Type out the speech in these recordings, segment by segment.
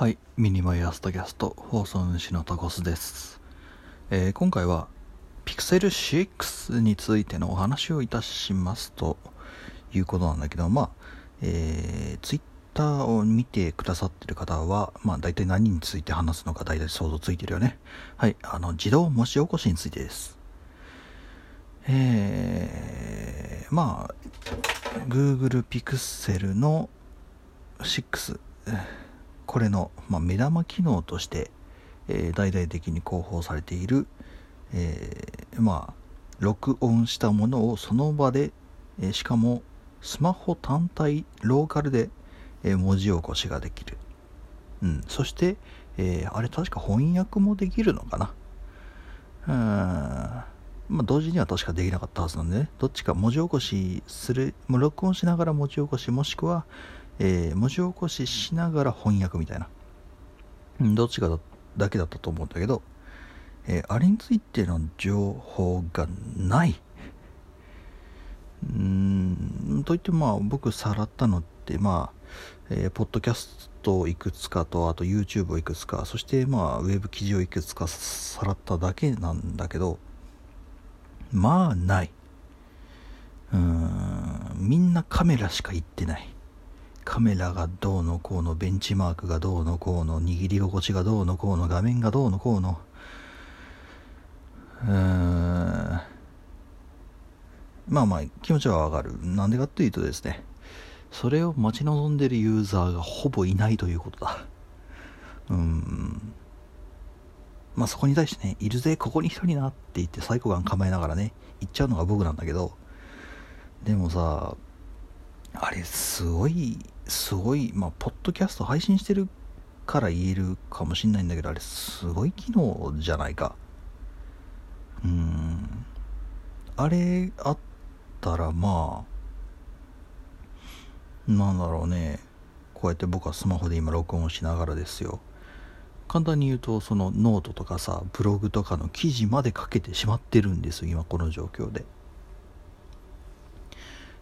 はい、ミニマイアストキャスト放送主のタコスです、えー今回は Pixel 6についてのお話をいたしますということなんだけどまあ、えー、Twitter を見てくださってる方はまあ大体何について話すのか大体想像ついてるよね。はいあの自動文字起こしについてです。えー、まあ Google Pixel の6これの、まあ、目玉機能として、えー大々的に広報されている、えーまあ録音したものをその場で、えーしかもスマホ単体ローカルで、えー文字起こしができる、うん、そして、えーあれ確か翻訳もできるのかな。うーん。まあ同時には確かできなかったはずなんでね。どっちか文字起こしするもう録音しながら文字起こしもしくはえー文字起こししながら翻訳みたいな、どっちかだけだったと思うんだけど、えーあれについての情報がない。うーんといってまあ僕さらったのってまあ、えーポッドキャストいくつかとあと YouTube をいくつかそしてまあウェブ記事をいくつかさらっただけなんだけどまあない。うーんみんなカメラしか言ってない。カメラがどうのこうのベンチマークがどうのこうの握り心地がどうのこうの画面がどうのこうの。うーん。まあまあ気持ちはわかる。なんでかっていうとですねそれを待ち望んでるユーザーがほぼいないということだ。うーん。まあそこに対してねいるぜここに一人なって言ってサイコガン構えながらね行っちゃうのが僕なんだけどでもさあれすごいすごいまあポッドキャスト配信してるから言えるかもしんないんだけどあれすごい機能じゃないか。うん。あれあったらまあなんだろうね。こうやって僕はスマホで今録音しながらですよ。簡単に言うとそのノートとかさブログとかの記事まで書けてしまってるんですよ今この状況で。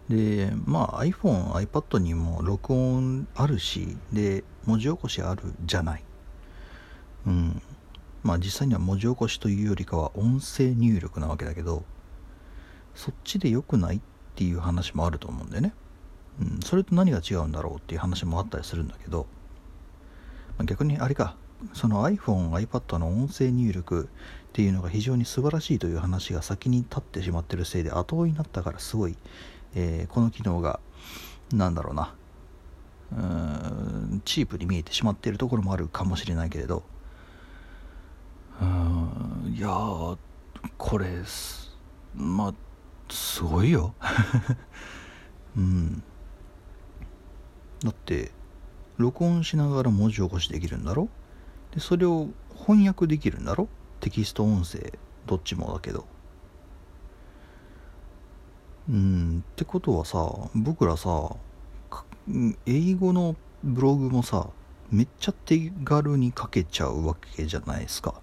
でまあ iPhone、iPad にも録音あるしで文字起こしあるじゃない。うん。まあ実際には文字起こしというよりかは音声入力なわけだけどそっちで良くないっていう話もあると思うんだよね、うん、それと何が違うんだろうっていう話もあったりするんだけど、まあ逆にあれか。その iPhone、iPad の音声入力っていうのが非常に素晴らしいという話が先に立ってしまってるせいで後追いになったからすごいえーこの機能がなんだろうな。うーんチープに見えてしまっているところもあるかもしれないけれど。うーんいやーこれまあすごいよ。うん。だって録音しながら文字起こしできるんだろ？でそれを翻訳できるんだろ？テキスト音声どっちもだけど。うん。ってことはさ僕らさ英語のブログもさめっちゃ手軽に書けちゃうわけじゃないですか。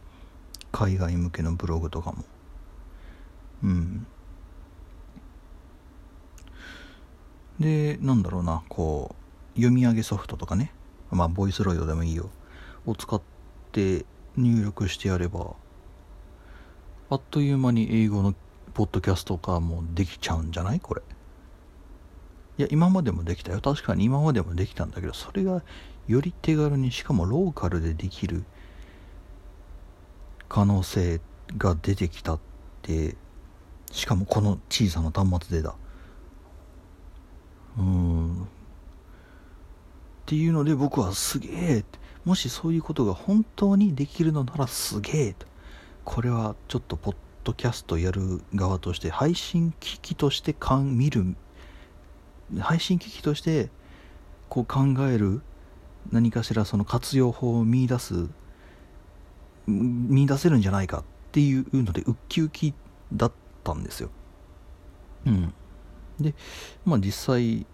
海外向けのブログとかも。うん。でなんだろうなこう読み上げソフトとかね。まあボイスロイドでもいいよ。を使って入力してやればあっという間に英語のポッドキャスト化もできちゃうんじゃない？これ。いや今までもできたよ。確かに今までもできたんだけどそれがより手軽にしかもローカルでできる可能性が出てきたってしかもこの小さな端末でだ。うん。っていうので僕はすげえもしそういうことが本当にできるのならすげえと。これはちょっとポッドキャストやる側として配信機器としてかん見る配信機器としてこう考える何かしらその活用法を見出す見出せるんじゃないかっていうのでウッキウキだったんですよ。うん。でまあ実際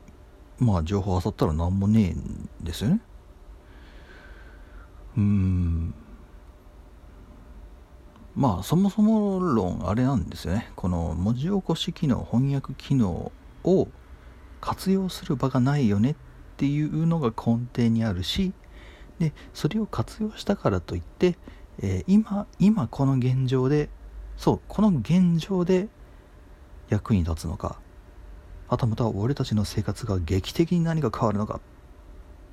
まあ情報漁ったら何もねえんですよね。うーんまあそもそも論あれなんですよね。この文字起こし機能翻訳機能を活用する場がないよねっていうのが根底にあるしでそれを活用したからといって、えー、今今この現状でそうこの現状で役に立つのかはたまた俺たちの生活が劇的に何か変わるのか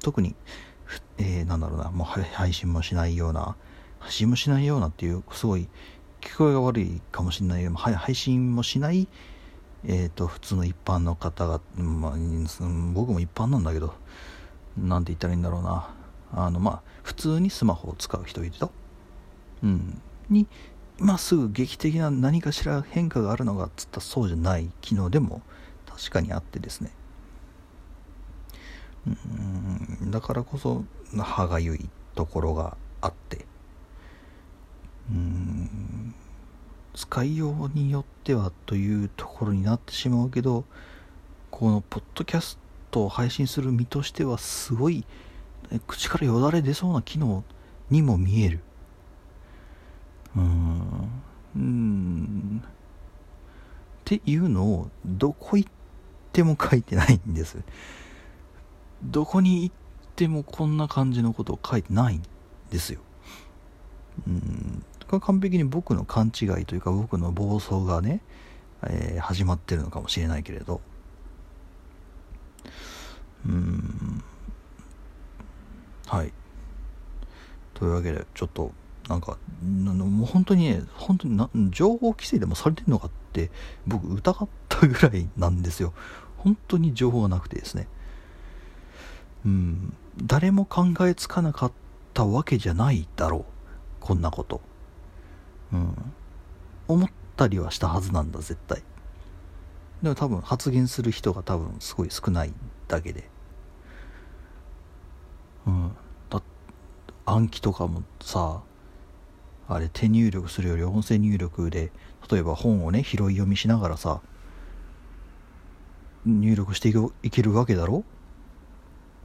特に、えー、なんだろうなもう配信もしないような配信もしないようなっていうすごい聞こえが悪いかもしれない。けど配信もしないえーと、普通の一般の方が、まあ、僕も一般なんだけどなんて言ったらいいんだろうな。あのまあ普通にスマホを使う人いると、うん、に今すぐ劇的な何かしら変化があるのかっつったらそうじゃない機能でも確かにあってですね。うん。だからこそ歯がゆいところがあって。ん。使いようによってはというところになってしまうけどこのポッドキャストを配信する身としてはすごい口からよだれ出そうな機能にも見える。うーんうん。っていうのをどこ行っても書いてないんです。どこに行ってもこんな感じのことを書いてないんですよ。うん。が完璧に僕の勘違いというか僕の暴走がね、えー、始まってるのかもしれないけれど。うん。はい。というわけでちょっとなんかもう本当にね本当にな情報規制でもされてるのかって僕疑ったぐらいなんですよ。本当に情報がなくてですね。うん。誰も考えつかなかったわけじゃないだろう。こんなこと。うん。思ったりはしたはずなんだ絶対。でも多分発言する人が多分すごい少ないだけで。うん。だ暗記とかもさあれ手入力するより音声入力で例えば本をね拾い読みしながらさ入力していけるわけだろ？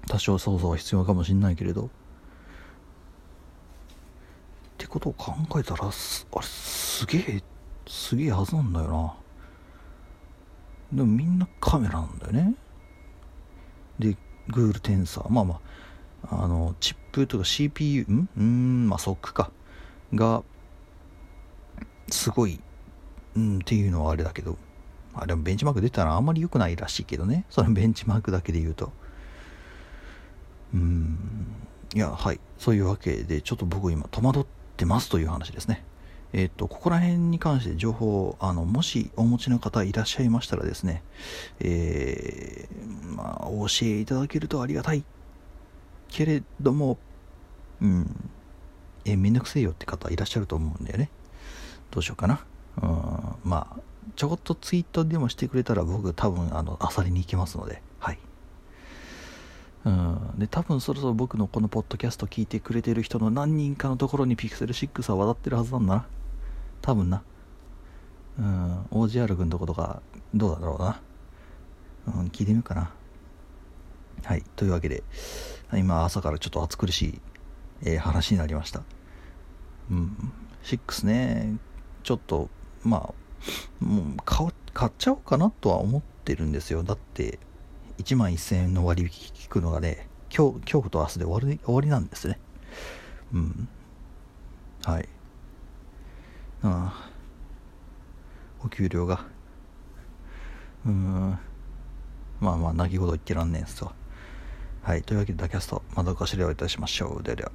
多少想像は必要かもしんないけれど。ことを考えたらあれすげえすげえはずなんだよな。でもみんなカメラなんだよね。で Google テンサー。まあまああのチップとか CPU ん？うんまあソックか。がすごいうんっていうのはあれだけど。あでもベンチマーク出たらあんまり良くないらしいけどね。そのベンチマークだけで言うと。うん。いやはい。そういうわけでちょっと僕今戸惑ってってますという話ですね。えっ、と、ここら辺に関して情報、あの、もしお持ちの方いらっしゃいましたらですね、えー、まあ、お教えいただけるとありがたい。けれども、うん、えめんどくせえよって方いらっしゃると思うんだよね。どうしようかな。うん、まあ、ちょこっとツイートでもしてくれたら僕多分、あの、あさりに行きますので、うん、で多分そろそろ僕のこのポッドキャスト聞いてくれてる人の何人かのところにピクセル6は渡ってるはずなんだな。多分な。うん。OGR 君のとことかどうだろうな。うん聞いてみようかな。はい。というわけで今朝からちょっと暑苦しい、えー、話になりました。うん。6ねちょっとまあもう買っちゃおうかなとは思ってるんですよ。だって1万1000円の割引聞くのがね、今日、今日と明日で終わり終わりなんですね。うん。はい。ああ。お給料が。うん。まあまあ、泣き言言ってらんねえんすわ。はい。というわけで、ダキャスト、まどかしらをいたしましょう。ではでは。